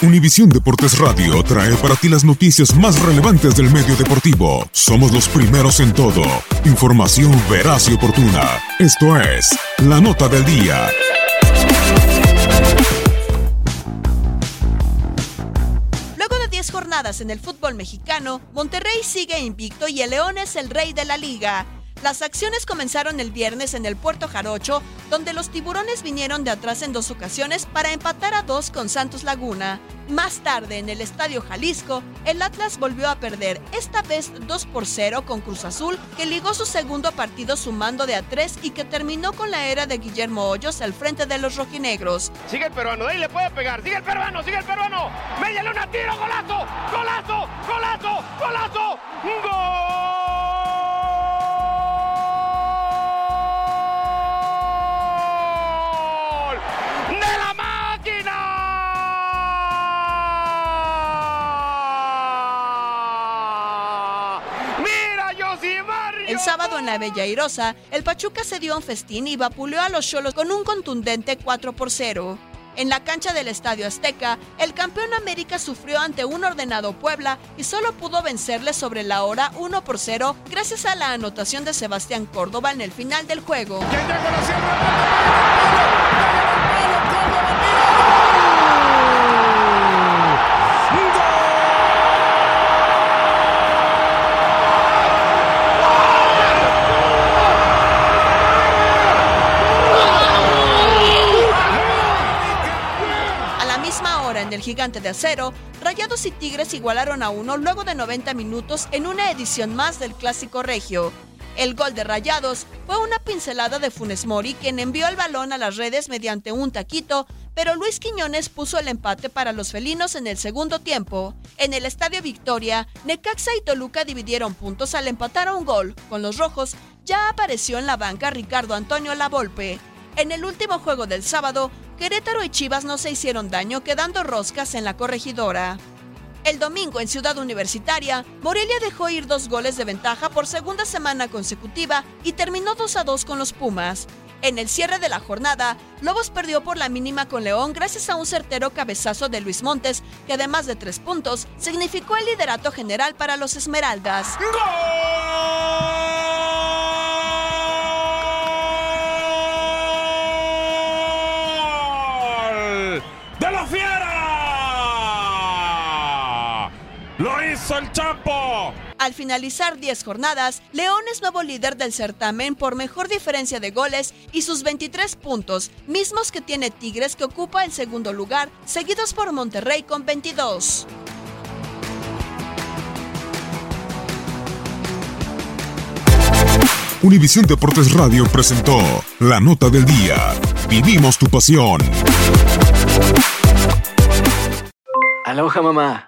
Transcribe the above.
Univisión Deportes Radio trae para ti las noticias más relevantes del medio deportivo. Somos los primeros en todo. Información veraz y oportuna. Esto es La Nota del Día. Luego de 10 jornadas en el fútbol mexicano, Monterrey sigue invicto y el León es el rey de la liga. Las acciones comenzaron el viernes en el Puerto Jarocho, donde los tiburones vinieron de atrás en dos ocasiones para empatar a dos con Santos Laguna. Más tarde, en el Estadio Jalisco, el Atlas volvió a perder, esta vez 2 por 0 con Cruz Azul, que ligó su segundo partido sumando de a 3 y que terminó con la era de Guillermo Hoyos al frente de los rojinegros. Sigue el peruano, ahí le puede pegar, sigue el peruano, sigue el peruano, médiale una tiro, golazo, golazo, golazo, golazo, gol. El sábado en la Bella Irosa, el Pachuca se dio un festín y vapuleó a los Cholos con un contundente 4 por 0. En la cancha del Estadio Azteca, el campeón América sufrió ante un ordenado Puebla y solo pudo vencerle sobre la hora 1 por 0 gracias a la anotación de Sebastián Córdoba en el final del juego. Gigante de Acero, Rayados y Tigres igualaron a uno luego de 90 minutos en una edición más del Clásico Regio. El gol de Rayados fue una pincelada de Funes Mori, quien envió el balón a las redes mediante un taquito, pero Luis Quiñones puso el empate para los felinos en el segundo tiempo. En el Estadio Victoria, Necaxa y Toluca dividieron puntos al empatar a un gol. Con los rojos, ya apareció en la banca Ricardo Antonio Lavolpe. En el último juego del sábado, Querétaro y Chivas no se hicieron daño quedando roscas en la corregidora. El domingo en Ciudad Universitaria, Morelia dejó ir dos goles de ventaja por segunda semana consecutiva y terminó 2 a 2 con los Pumas. En el cierre de la jornada, Lobos perdió por la mínima con León gracias a un certero cabezazo de Luis Montes, que además de tres puntos, significó el liderato general para los Esmeraldas. El Chapo. Al finalizar 10 jornadas, León es nuevo líder del certamen por mejor diferencia de goles y sus 23 puntos, mismos que tiene Tigres que ocupa el segundo lugar, seguidos por Monterrey con 22. Univisión Deportes Radio presentó la nota del día. Vivimos tu pasión. Aloha mamá.